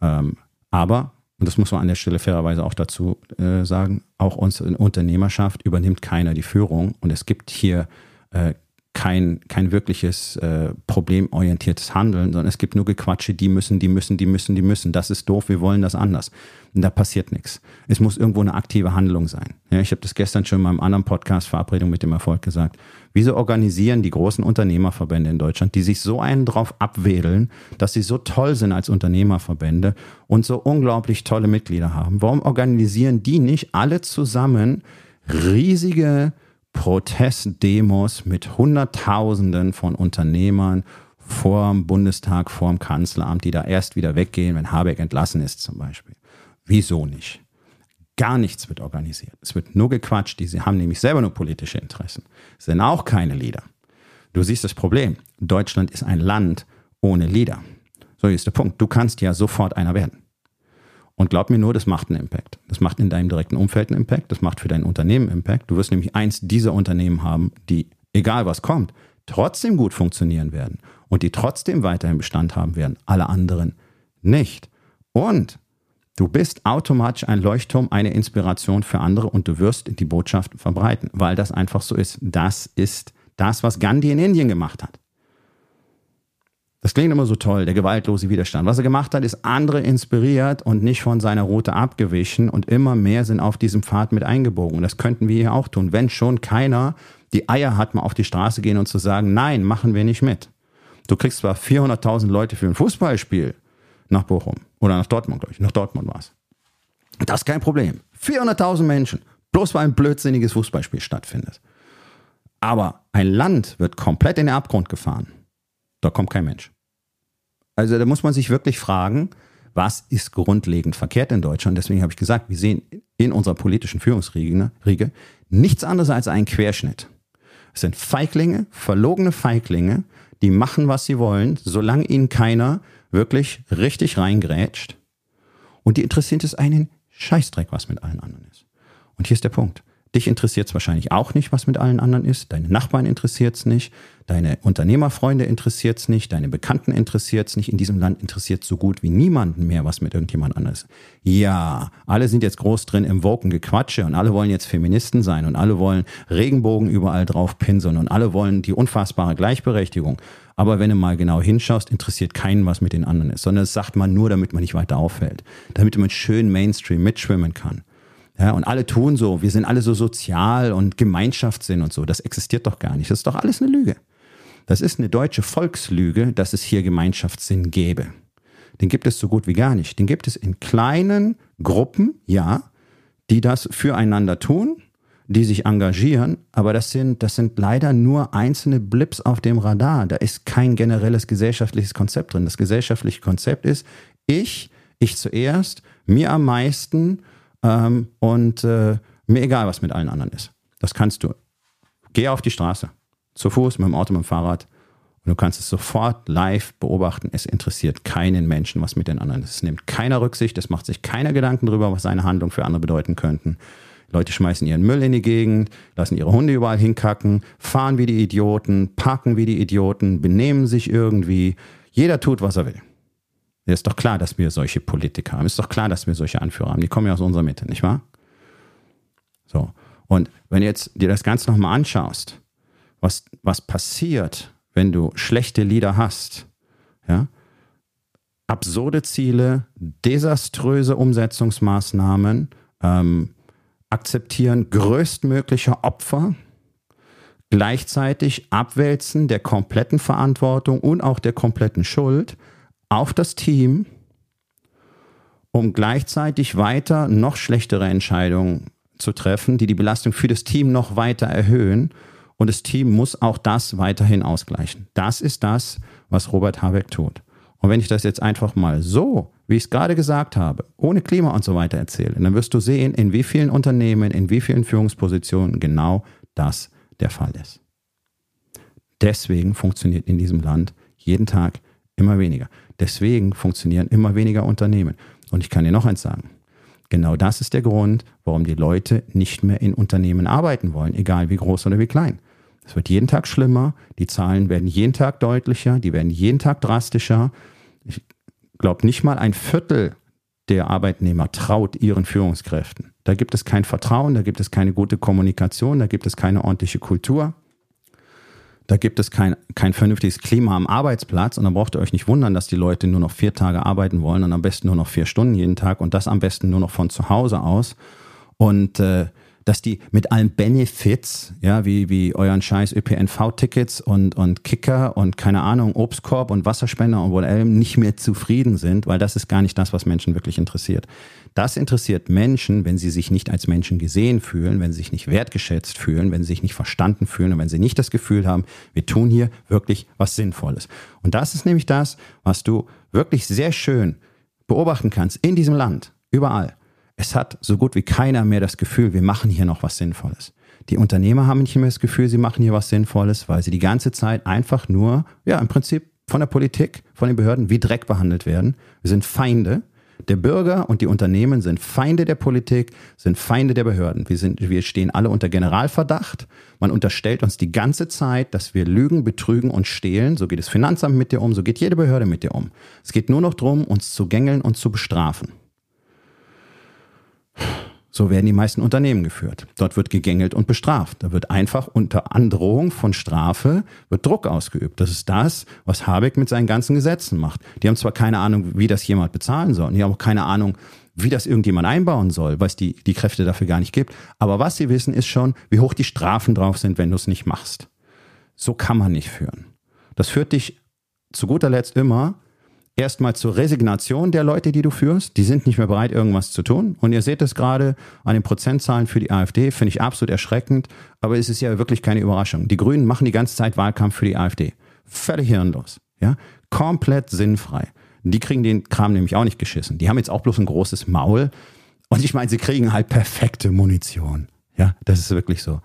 Ähm, aber und das muss man an der Stelle fairerweise auch dazu äh, sagen, auch unsere Unternehmerschaft übernimmt keiner die Führung und es gibt hier äh, kein, kein wirkliches äh, problemorientiertes Handeln, sondern es gibt nur Gequatsche, die müssen, die müssen, die müssen, die müssen. Das ist doof, wir wollen das anders. Und da passiert nichts. Es muss irgendwo eine aktive Handlung sein. Ja, ich habe das gestern schon in meinem anderen Podcast Verabredung mit dem Erfolg gesagt. Wieso organisieren die großen Unternehmerverbände in Deutschland, die sich so einen drauf abwedeln, dass sie so toll sind als Unternehmerverbände und so unglaublich tolle Mitglieder haben? Warum organisieren die nicht alle zusammen riesige Protestdemos mit Hunderttausenden von Unternehmern vorm Bundestag, vorm Kanzleramt, die da erst wieder weggehen, wenn Habeck entlassen ist zum Beispiel? Wieso nicht? Gar nichts wird organisiert. Es wird nur gequatscht. Die haben nämlich selber nur politische Interessen. Es sind auch keine Leader. Du siehst das Problem. Deutschland ist ein Land ohne Leader. So ist der Punkt. Du kannst ja sofort einer werden. Und glaub mir nur, das macht einen Impact. Das macht in deinem direkten Umfeld einen Impact. Das macht für dein Unternehmen Impact. Du wirst nämlich eins dieser Unternehmen haben, die, egal was kommt, trotzdem gut funktionieren werden und die trotzdem weiterhin Bestand haben werden. Alle anderen nicht. Und Du bist automatisch ein Leuchtturm, eine Inspiration für andere und du wirst die Botschaft verbreiten, weil das einfach so ist. Das ist das, was Gandhi in Indien gemacht hat. Das klingt immer so toll, der gewaltlose Widerstand. Was er gemacht hat, ist andere inspiriert und nicht von seiner Route abgewichen und immer mehr sind auf diesem Pfad mit eingebogen. Und das könnten wir hier auch tun, wenn schon keiner die Eier hat, mal auf die Straße gehen und zu sagen, nein, machen wir nicht mit. Du kriegst zwar 400.000 Leute für ein Fußballspiel, nach Bochum. Oder nach Dortmund, glaube ich. Nach Dortmund war es. Das ist kein Problem. 400.000 Menschen. Bloß weil ein blödsinniges Fußballspiel stattfindet. Aber ein Land wird komplett in den Abgrund gefahren. Da kommt kein Mensch. Also da muss man sich wirklich fragen, was ist grundlegend verkehrt in Deutschland? Deswegen habe ich gesagt, wir sehen in unserer politischen Führungsriege nichts anderes als einen Querschnitt. Es sind Feiglinge, verlogene Feiglinge, die machen, was sie wollen, solange ihnen keiner wirklich richtig reingrätscht. Und die interessiert es einen Scheißdreck, was mit allen anderen ist. Und hier ist der Punkt. Dich interessiert es wahrscheinlich auch nicht, was mit allen anderen ist. Deine Nachbarn interessiert es nicht. Deine Unternehmerfreunde interessiert es nicht. Deine Bekannten interessiert es nicht. In diesem Land interessiert so gut wie niemanden mehr, was mit irgendjemand anders ist. Ja, alle sind jetzt groß drin im Woken Gequatsche und alle wollen jetzt Feministen sein und alle wollen Regenbogen überall drauf pinseln und alle wollen die unfassbare Gleichberechtigung. Aber wenn du mal genau hinschaust, interessiert keinen, was mit den anderen ist, sondern es sagt man nur, damit man nicht weiter auffällt. Damit man schön Mainstream mitschwimmen kann. Ja, und alle tun so, wir sind alle so sozial und Gemeinschaftssinn und so. Das existiert doch gar nicht. Das ist doch alles eine Lüge. Das ist eine deutsche Volkslüge, dass es hier Gemeinschaftssinn gäbe. Den gibt es so gut wie gar nicht. Den gibt es in kleinen Gruppen, ja, die das füreinander tun, die sich engagieren, aber das sind, das sind leider nur einzelne Blips auf dem Radar. Da ist kein generelles gesellschaftliches Konzept drin. Das gesellschaftliche Konzept ist, ich, ich zuerst, mir am meisten ähm, und äh, mir egal, was mit allen anderen ist. Das kannst du. Geh auf die Straße. zu Fuß, mit dem Auto, mit dem Fahrrad. Und du kannst es sofort live beobachten. Es interessiert keinen Menschen, was mit den anderen ist. Es nimmt keiner Rücksicht, es macht sich keiner Gedanken darüber, was seine Handlung für andere bedeuten könnten. Leute schmeißen ihren Müll in die Gegend, lassen ihre Hunde überall hinkacken, fahren wie die Idioten, parken wie die Idioten, benehmen sich irgendwie. Jeder tut, was er will. Ist doch klar, dass wir solche Politiker haben. Ist doch klar, dass wir solche Anführer haben. Die kommen ja aus unserer Mitte, nicht wahr? So. Und wenn du jetzt dir das Ganze nochmal anschaust, was, was passiert, wenn du schlechte Lieder hast, ja, absurde Ziele, desaströse Umsetzungsmaßnahmen, ähm, akzeptieren größtmögliche Opfer, gleichzeitig Abwälzen der kompletten Verantwortung und auch der kompletten Schuld auf das Team, um gleichzeitig weiter noch schlechtere Entscheidungen zu treffen, die die Belastung für das Team noch weiter erhöhen. Und das Team muss auch das weiterhin ausgleichen. Das ist das, was Robert Habeck tut. Und wenn ich das jetzt einfach mal so, wie ich es gerade gesagt habe, ohne Klima und so weiter erzähle, dann wirst du sehen, in wie vielen Unternehmen, in wie vielen Führungspositionen genau das der Fall ist. Deswegen funktioniert in diesem Land jeden Tag immer weniger. Deswegen funktionieren immer weniger Unternehmen. Und ich kann dir noch eins sagen. Genau das ist der Grund, warum die Leute nicht mehr in Unternehmen arbeiten wollen, egal wie groß oder wie klein. Es wird jeden Tag schlimmer, die Zahlen werden jeden Tag deutlicher, die werden jeden Tag drastischer. Ich glaube, nicht mal ein Viertel der Arbeitnehmer traut ihren Führungskräften. Da gibt es kein Vertrauen, da gibt es keine gute Kommunikation, da gibt es keine ordentliche Kultur. Da gibt es kein, kein vernünftiges Klima am Arbeitsplatz und dann braucht ihr euch nicht wundern, dass die Leute nur noch vier Tage arbeiten wollen und am besten nur noch vier Stunden jeden Tag und das am besten nur noch von zu Hause aus. Und äh, dass die mit allen Benefits, ja, wie, wie euren scheiß ÖPNV-Tickets und, und Kicker und keine Ahnung, Obstkorb und Wasserspender und whatever nicht mehr zufrieden sind, weil das ist gar nicht das, was Menschen wirklich interessiert. Das interessiert Menschen, wenn sie sich nicht als Menschen gesehen fühlen, wenn sie sich nicht wertgeschätzt fühlen, wenn sie sich nicht verstanden fühlen und wenn sie nicht das Gefühl haben, wir tun hier wirklich was Sinnvolles. Und das ist nämlich das, was du wirklich sehr schön beobachten kannst in diesem Land, überall. Es hat so gut wie keiner mehr das Gefühl, wir machen hier noch was Sinnvolles. Die Unternehmer haben nicht mehr das Gefühl, sie machen hier was Sinnvolles, weil sie die ganze Zeit einfach nur, ja, im Prinzip von der Politik, von den Behörden wie Dreck behandelt werden. Wir sind Feinde der Bürger und die Unternehmen sind Feinde der Politik, sind Feinde der Behörden. Wir, sind, wir stehen alle unter Generalverdacht. Man unterstellt uns die ganze Zeit, dass wir lügen, betrügen und stehlen. So geht das Finanzamt mit dir um, so geht jede Behörde mit dir um. Es geht nur noch darum, uns zu gängeln und zu bestrafen. So werden die meisten Unternehmen geführt. Dort wird gegängelt und bestraft. Da wird einfach unter Androhung von Strafe wird Druck ausgeübt. Das ist das, was Habeck mit seinen ganzen Gesetzen macht. Die haben zwar keine Ahnung, wie das jemand bezahlen soll. Die haben auch keine Ahnung, wie das irgendjemand einbauen soll, weil es die, die Kräfte dafür gar nicht gibt. Aber was sie wissen, ist schon, wie hoch die Strafen drauf sind, wenn du es nicht machst. So kann man nicht führen. Das führt dich zu guter Letzt immer erstmal zur Resignation der Leute, die du führst. Die sind nicht mehr bereit, irgendwas zu tun. Und ihr seht es gerade an den Prozentzahlen für die AfD, finde ich absolut erschreckend. Aber es ist ja wirklich keine Überraschung. Die Grünen machen die ganze Zeit Wahlkampf für die AfD. Völlig hirnlos. Ja? Komplett sinnfrei. Die kriegen den Kram nämlich auch nicht geschissen. Die haben jetzt auch bloß ein großes Maul. Und ich meine, sie kriegen halt perfekte Munition. Ja, das ist wirklich so.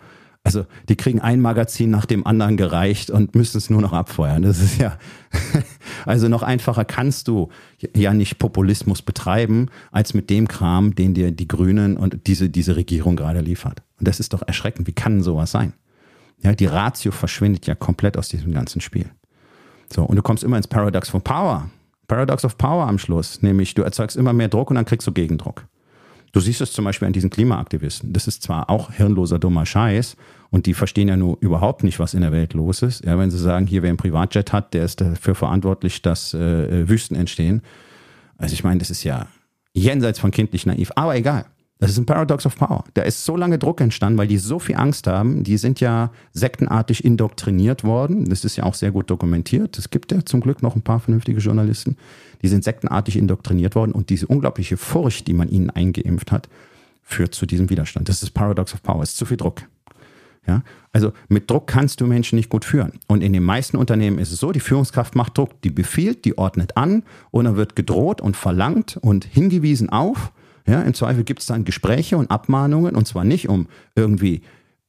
Also die kriegen ein Magazin nach dem anderen gereicht und müssen es nur noch abfeuern. Das ist ja, also noch einfacher kannst du ja nicht Populismus betreiben, als mit dem Kram, den dir die Grünen und diese, diese Regierung gerade liefert. Und das ist doch erschreckend. Wie kann sowas sein? Ja, die Ratio verschwindet ja komplett aus diesem ganzen Spiel. So, und du kommst immer ins Paradox of Power. Paradox of Power am Schluss, nämlich du erzeugst immer mehr Druck und dann kriegst du Gegendruck. Du siehst es zum Beispiel an diesen Klimaaktivisten. Das ist zwar auch hirnloser, dummer Scheiß und die verstehen ja nur überhaupt nicht, was in der Welt los ist. Ja, wenn sie sagen, hier wer ein Privatjet hat, der ist dafür verantwortlich, dass äh, Wüsten entstehen. Also ich meine, das ist ja jenseits von kindlich naiv, aber egal. Das ist ein Paradox of Power. Da ist so lange Druck entstanden, weil die so viel Angst haben. Die sind ja sektenartig indoktriniert worden. Das ist ja auch sehr gut dokumentiert. Es gibt ja zum Glück noch ein paar vernünftige Journalisten. Die sind sektenartig indoktriniert worden und diese unglaubliche Furcht, die man ihnen eingeimpft hat, führt zu diesem Widerstand. Das ist Paradox of Power. Es ist zu viel Druck. Ja, also mit Druck kannst du Menschen nicht gut führen. Und in den meisten Unternehmen ist es so, die Führungskraft macht Druck, die befiehlt, die ordnet an und dann wird gedroht und verlangt und hingewiesen auf ja, Im Zweifel gibt es dann Gespräche und Abmahnungen und zwar nicht, um irgendwie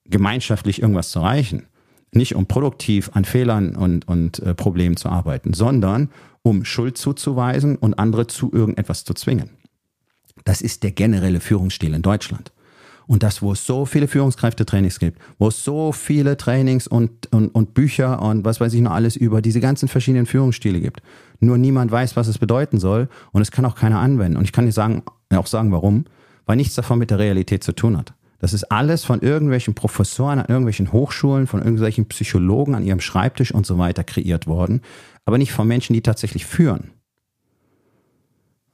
gemeinschaftlich irgendwas zu erreichen, nicht um produktiv an Fehlern und, und äh, Problemen zu arbeiten, sondern um Schuld zuzuweisen und andere zu irgendetwas zu zwingen. Das ist der generelle Führungsstil in Deutschland. Und das, wo es so viele Führungskräftetrainings gibt, wo es so viele Trainings und, und, und Bücher und was weiß ich noch alles über diese ganzen verschiedenen Führungsstile gibt. Nur niemand weiß, was es bedeuten soll und es kann auch keiner anwenden. Und ich kann dir sagen, auch sagen, warum. Weil nichts davon mit der Realität zu tun hat. Das ist alles von irgendwelchen Professoren an irgendwelchen Hochschulen, von irgendwelchen Psychologen an ihrem Schreibtisch und so weiter kreiert worden, aber nicht von Menschen, die tatsächlich führen.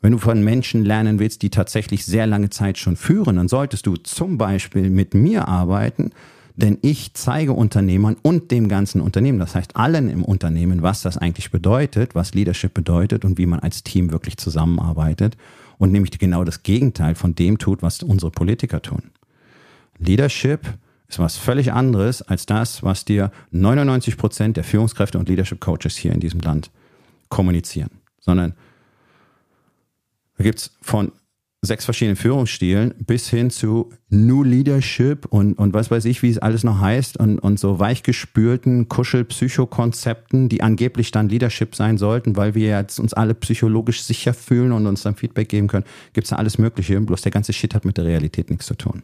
Wenn du von Menschen lernen willst, die tatsächlich sehr lange Zeit schon führen, dann solltest du zum Beispiel mit mir arbeiten, denn ich zeige Unternehmern und dem ganzen Unternehmen, das heißt allen im Unternehmen, was das eigentlich bedeutet, was Leadership bedeutet und wie man als Team wirklich zusammenarbeitet und nämlich genau das Gegenteil von dem tut, was unsere Politiker tun. Leadership ist was völlig anderes als das, was dir 99 Prozent der Führungskräfte und Leadership Coaches hier in diesem Land kommunizieren, sondern da gibt es von sechs verschiedenen Führungsstilen bis hin zu New Leadership und, und was weiß ich, wie es alles noch heißt und, und so weichgespülten Kuschel-Psychokonzepten, die angeblich dann Leadership sein sollten, weil wir jetzt uns alle psychologisch sicher fühlen und uns dann Feedback geben können. Gibt es da alles Mögliche, bloß der ganze Shit hat mit der Realität nichts zu tun.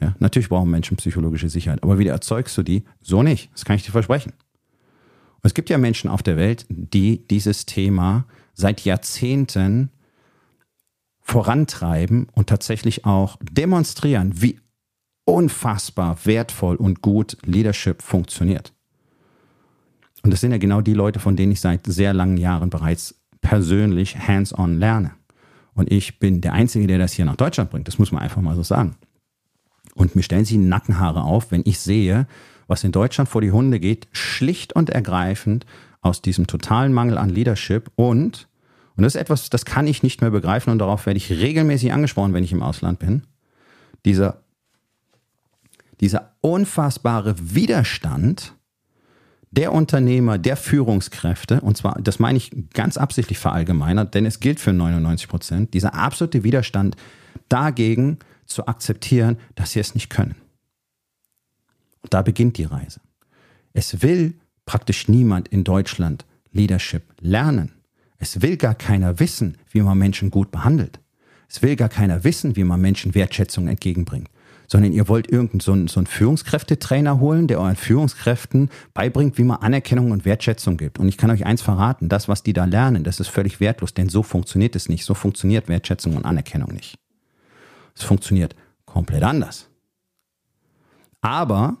Ja, natürlich brauchen Menschen psychologische Sicherheit, aber wie erzeugst du die? So nicht. Das kann ich dir versprechen. Und es gibt ja Menschen auf der Welt, die dieses Thema seit Jahrzehnten vorantreiben und tatsächlich auch demonstrieren, wie unfassbar wertvoll und gut Leadership funktioniert. Und das sind ja genau die Leute, von denen ich seit sehr langen Jahren bereits persönlich hands-on lerne. Und ich bin der Einzige, der das hier nach Deutschland bringt. Das muss man einfach mal so sagen. Und mir stellen sich Nackenhaare auf, wenn ich sehe, was in Deutschland vor die Hunde geht, schlicht und ergreifend aus diesem totalen Mangel an Leadership und und das ist etwas, das kann ich nicht mehr begreifen und darauf werde ich regelmäßig angesprochen, wenn ich im Ausland bin. Dieser, dieser unfassbare Widerstand der Unternehmer, der Führungskräfte, und zwar, das meine ich ganz absichtlich verallgemeinert, denn es gilt für 99 Prozent, dieser absolute Widerstand dagegen zu akzeptieren, dass sie es nicht können. Und da beginnt die Reise. Es will praktisch niemand in Deutschland Leadership lernen. Es will gar keiner wissen, wie man Menschen gut behandelt. Es will gar keiner wissen, wie man Menschen Wertschätzung entgegenbringt. Sondern ihr wollt irgendeinen so einen, so einen Führungskräftetrainer holen, der euren Führungskräften beibringt, wie man Anerkennung und Wertschätzung gibt. Und ich kann euch eins verraten, das, was die da lernen, das ist völlig wertlos, denn so funktioniert es nicht. So funktioniert Wertschätzung und Anerkennung nicht. Es funktioniert komplett anders. Aber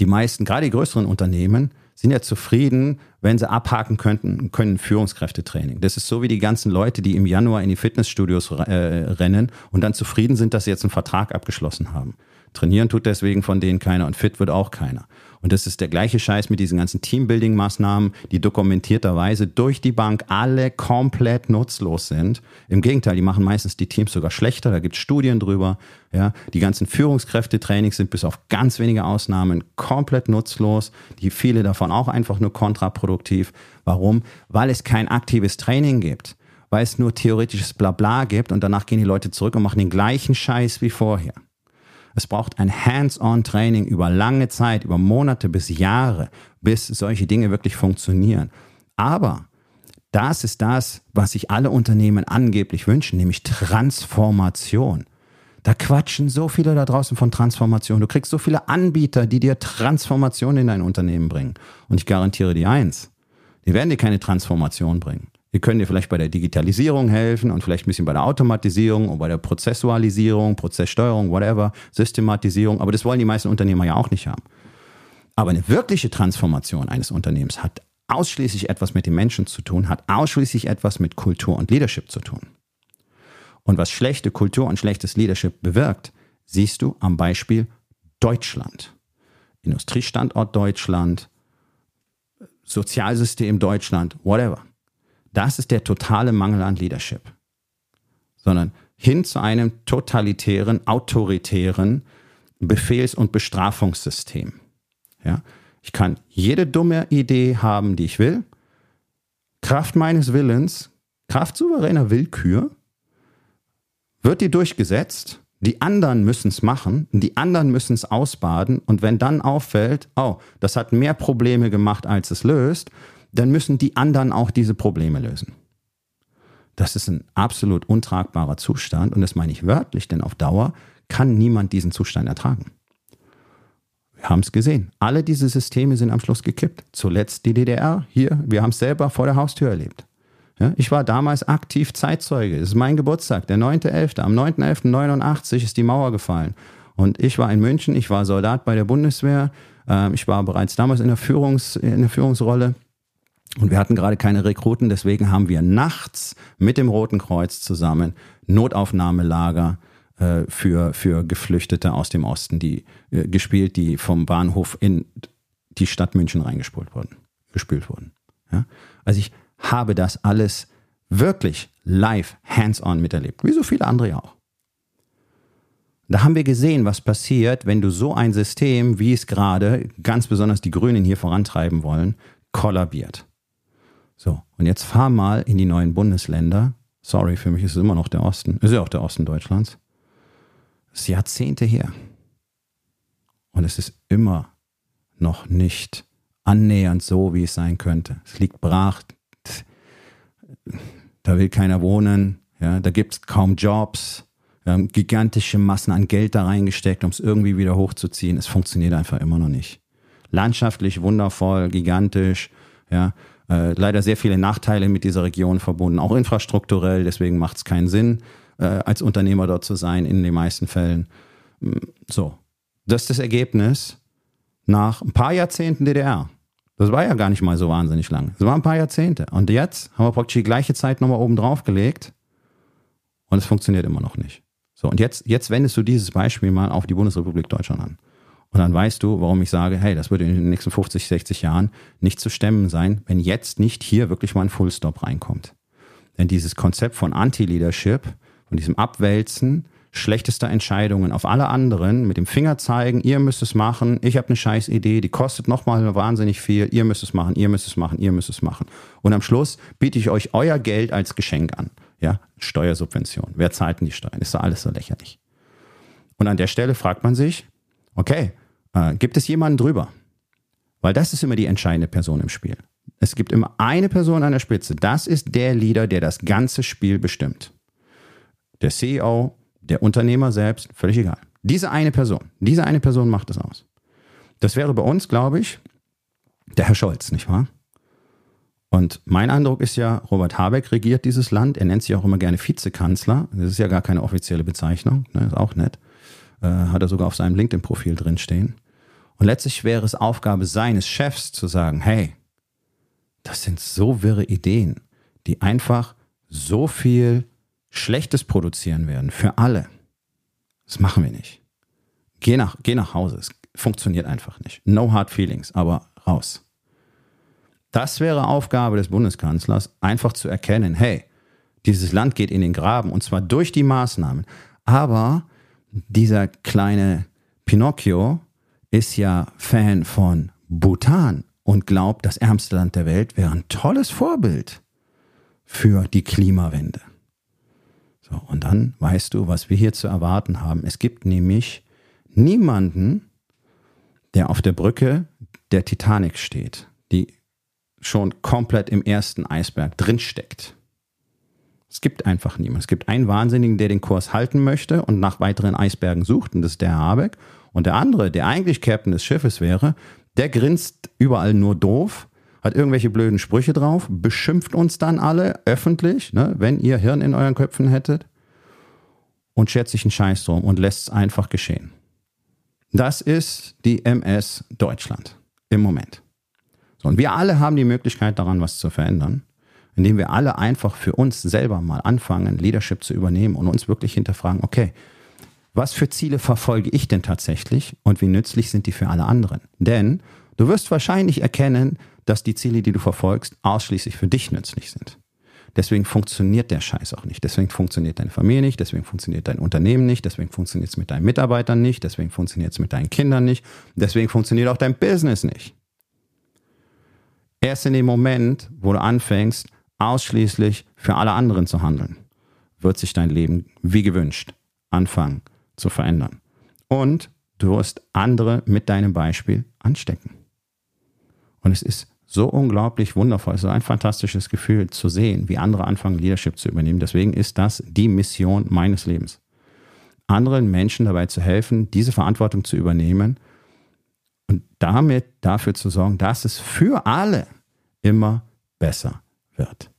die meisten, gerade die größeren Unternehmen, sind ja zufrieden, wenn sie abhaken könnten, können Führungskräftetraining. Das ist so wie die ganzen Leute, die im Januar in die Fitnessstudios äh, rennen und dann zufrieden sind, dass sie jetzt einen Vertrag abgeschlossen haben. Trainieren tut deswegen von denen keiner und fit wird auch keiner. Und das ist der gleiche Scheiß mit diesen ganzen Teambuilding-Maßnahmen, die dokumentierterweise durch die Bank alle komplett nutzlos sind. Im Gegenteil, die machen meistens die Teams sogar schlechter. Da gibt es Studien drüber. Ja, die ganzen Führungskräftetrainings sind bis auf ganz wenige Ausnahmen komplett nutzlos. Die viele davon auch einfach nur kontraproduktiv. Warum? Weil es kein aktives Training gibt. Weil es nur theoretisches Blabla gibt und danach gehen die Leute zurück und machen den gleichen Scheiß wie vorher. Es braucht ein Hands-on-Training über lange Zeit, über Monate bis Jahre, bis solche Dinge wirklich funktionieren. Aber das ist das, was sich alle Unternehmen angeblich wünschen, nämlich Transformation. Da quatschen so viele da draußen von Transformation. Du kriegst so viele Anbieter, die dir Transformation in dein Unternehmen bringen. Und ich garantiere dir eins, die werden dir keine Transformation bringen. Wir können dir vielleicht bei der Digitalisierung helfen und vielleicht ein bisschen bei der Automatisierung und bei der Prozessualisierung, Prozesssteuerung, whatever, Systematisierung. Aber das wollen die meisten Unternehmer ja auch nicht haben. Aber eine wirkliche Transformation eines Unternehmens hat ausschließlich etwas mit den Menschen zu tun, hat ausschließlich etwas mit Kultur und Leadership zu tun. Und was schlechte Kultur und schlechtes Leadership bewirkt, siehst du am Beispiel Deutschland. Industriestandort Deutschland, Sozialsystem Deutschland, whatever. Das ist der totale Mangel an Leadership. Sondern hin zu einem totalitären, autoritären Befehls- und Bestrafungssystem. Ja? Ich kann jede dumme Idee haben, die ich will. Kraft meines Willens, Kraft souveräner Willkür, wird die durchgesetzt, Die anderen müssen es machen, die anderen müssen es ausbaden und wenn dann auffällt, oh, das hat mehr Probleme gemacht, als es löst, dann müssen die anderen auch diese Probleme lösen. Das ist ein absolut untragbarer Zustand und das meine ich wörtlich, denn auf Dauer kann niemand diesen Zustand ertragen. Wir haben es gesehen. Alle diese Systeme sind am Schluss gekippt. Zuletzt die DDR. Hier, wir haben es selber vor der Haustür erlebt. Ja, ich war damals aktiv Zeitzeuge. Es ist mein Geburtstag, der 9.11. Am 9.11.89 ist die Mauer gefallen. Und ich war in München, ich war Soldat bei der Bundeswehr. Ähm, ich war bereits damals in der, Führungs-, in der Führungsrolle. Und wir hatten gerade keine Rekruten, deswegen haben wir nachts mit dem Roten Kreuz zusammen Notaufnahmelager äh, für, für Geflüchtete aus dem Osten, die äh, gespielt, die vom Bahnhof in die Stadt München reingespült wurden, gespült wurden. Ja? Also ich habe das alles wirklich live, hands-on miterlebt, wie so viele andere ja auch. Da haben wir gesehen, was passiert, wenn du so ein System, wie es gerade ganz besonders die Grünen hier vorantreiben wollen, kollabiert. So, und jetzt fahr mal in die neuen Bundesländer. Sorry, für mich ist es immer noch der Osten. Ist ja auch der Osten Deutschlands. Das ist Jahrzehnte her. Und es ist immer noch nicht annähernd so, wie es sein könnte. Es liegt brach, da will keiner wohnen, ja, da gibt es kaum Jobs, wir haben gigantische Massen an Geld da reingesteckt, um es irgendwie wieder hochzuziehen. Es funktioniert einfach immer noch nicht. Landschaftlich wundervoll, gigantisch, ja, äh, leider sehr viele Nachteile mit dieser Region verbunden, auch infrastrukturell, deswegen macht es keinen Sinn, äh, als Unternehmer dort zu sein, in den meisten Fällen. Mm, so, das ist das Ergebnis nach ein paar Jahrzehnten DDR. Das war ja gar nicht mal so wahnsinnig lang. Das waren ein paar Jahrzehnte. Und jetzt haben wir praktisch die gleiche Zeit nochmal oben drauf gelegt und es funktioniert immer noch nicht. So, und jetzt, jetzt wendest du dieses Beispiel mal auf die Bundesrepublik Deutschland an. Und dann weißt du, warum ich sage, hey, das wird in den nächsten 50, 60 Jahren nicht zu stemmen sein, wenn jetzt nicht hier wirklich mal ein Fullstop reinkommt. Denn dieses Konzept von Anti-Leadership, von diesem Abwälzen, schlechtester Entscheidungen auf alle anderen, mit dem Finger zeigen, ihr müsst es machen, ich habe eine scheiß Idee, die kostet nochmal wahnsinnig viel, ihr müsst es machen, ihr müsst es machen, ihr müsst es machen. Und am Schluss biete ich euch euer Geld als Geschenk an. Ja, Steuersubvention. Wer zahlt denn die Steuern? Ist doch alles so lächerlich. Und an der Stelle fragt man sich, okay, äh, gibt es jemanden drüber? Weil das ist immer die entscheidende Person im Spiel. Es gibt immer eine Person an der Spitze. Das ist der Leader, der das ganze Spiel bestimmt. Der CEO, der Unternehmer selbst, völlig egal. Diese eine Person, diese eine Person macht es aus. Das wäre bei uns, glaube ich, der Herr Scholz, nicht wahr? Und mein Eindruck ist ja, Robert Habeck regiert dieses Land. Er nennt sich auch immer gerne Vizekanzler. Das ist ja gar keine offizielle Bezeichnung. Ne? Ist auch nett. Äh, hat er sogar auf seinem LinkedIn-Profil drinstehen. Und letztlich wäre es Aufgabe seines Chefs zu sagen, hey, das sind so wirre Ideen, die einfach so viel Schlechtes produzieren werden für alle. Das machen wir nicht. Geh nach, geh nach Hause. Es funktioniert einfach nicht. No hard feelings, aber raus. Das wäre Aufgabe des Bundeskanzlers, einfach zu erkennen, hey, dieses Land geht in den Graben und zwar durch die Maßnahmen. Aber dieser kleine Pinocchio ist ja Fan von Bhutan und glaubt, das ärmste Land der Welt wäre ein tolles Vorbild für die Klimawende. So, und dann weißt du, was wir hier zu erwarten haben. Es gibt nämlich niemanden, der auf der Brücke der Titanic steht, die schon komplett im ersten Eisberg drinsteckt. Es gibt einfach niemanden. Es gibt einen Wahnsinnigen, der den Kurs halten möchte und nach weiteren Eisbergen sucht, und das ist der Habeck. Und der andere, der eigentlich Captain des Schiffes wäre, der grinst überall nur doof hat irgendwelche blöden Sprüche drauf, beschimpft uns dann alle öffentlich, ne, wenn ihr Hirn in euren Köpfen hättet und schert sich einen Scheiß drum und lässt es einfach geschehen. Das ist die MS Deutschland im Moment. So, und wir alle haben die Möglichkeit daran, was zu verändern, indem wir alle einfach für uns selber mal anfangen, Leadership zu übernehmen und uns wirklich hinterfragen, okay, was für Ziele verfolge ich denn tatsächlich und wie nützlich sind die für alle anderen? Denn du wirst wahrscheinlich erkennen, dass die Ziele, die du verfolgst, ausschließlich für dich nützlich sind. Deswegen funktioniert der Scheiß auch nicht. Deswegen funktioniert deine Familie nicht, deswegen funktioniert dein Unternehmen nicht, deswegen funktioniert es mit deinen Mitarbeitern nicht, deswegen funktioniert es mit deinen Kindern nicht, deswegen funktioniert auch dein Business nicht. Erst in dem Moment, wo du anfängst, ausschließlich für alle anderen zu handeln, wird sich dein Leben wie gewünscht anfangen zu verändern. Und du wirst andere mit deinem Beispiel anstecken. Und es ist so unglaublich wundervoll, so ein fantastisches Gefühl zu sehen, wie andere anfangen, Leadership zu übernehmen. Deswegen ist das die Mission meines Lebens. Anderen Menschen dabei zu helfen, diese Verantwortung zu übernehmen und damit dafür zu sorgen, dass es für alle immer besser wird.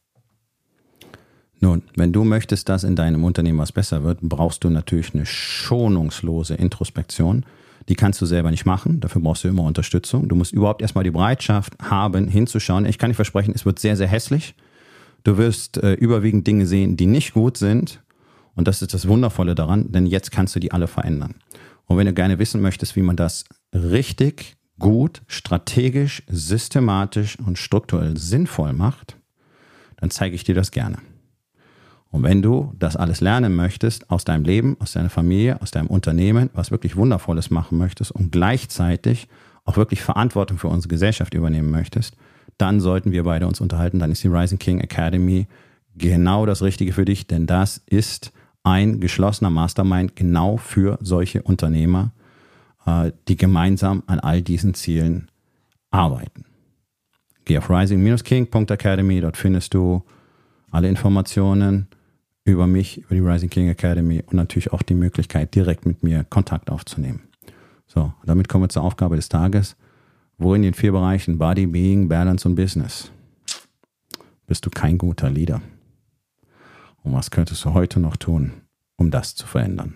Nun, wenn du möchtest, dass in deinem Unternehmen was besser wird, brauchst du natürlich eine schonungslose Introspektion die kannst du selber nicht machen. Dafür brauchst du immer Unterstützung. Du musst überhaupt erstmal die Bereitschaft haben, hinzuschauen. Ich kann dir versprechen, es wird sehr, sehr hässlich. Du wirst äh, überwiegend Dinge sehen, die nicht gut sind. Und das ist das Wundervolle daran, denn jetzt kannst du die alle verändern. Und wenn du gerne wissen möchtest, wie man das richtig, gut, strategisch, systematisch und strukturell sinnvoll macht, dann zeige ich dir das gerne. Und wenn du das alles lernen möchtest aus deinem Leben, aus deiner Familie, aus deinem Unternehmen, was wirklich Wundervolles machen möchtest und gleichzeitig auch wirklich Verantwortung für unsere Gesellschaft übernehmen möchtest, dann sollten wir beide uns unterhalten. Dann ist die Rising King Academy genau das Richtige für dich, denn das ist ein geschlossener Mastermind genau für solche Unternehmer, äh, die gemeinsam an all diesen Zielen arbeiten. Geh auf rising-king.academy, dort findest du alle Informationen über mich, über die Rising King Academy und natürlich auch die Möglichkeit, direkt mit mir Kontakt aufzunehmen. So, damit kommen wir zur Aufgabe des Tages. Wo in den vier Bereichen Body, Being, Balance und Business bist du kein guter Leader? Und was könntest du heute noch tun, um das zu verändern?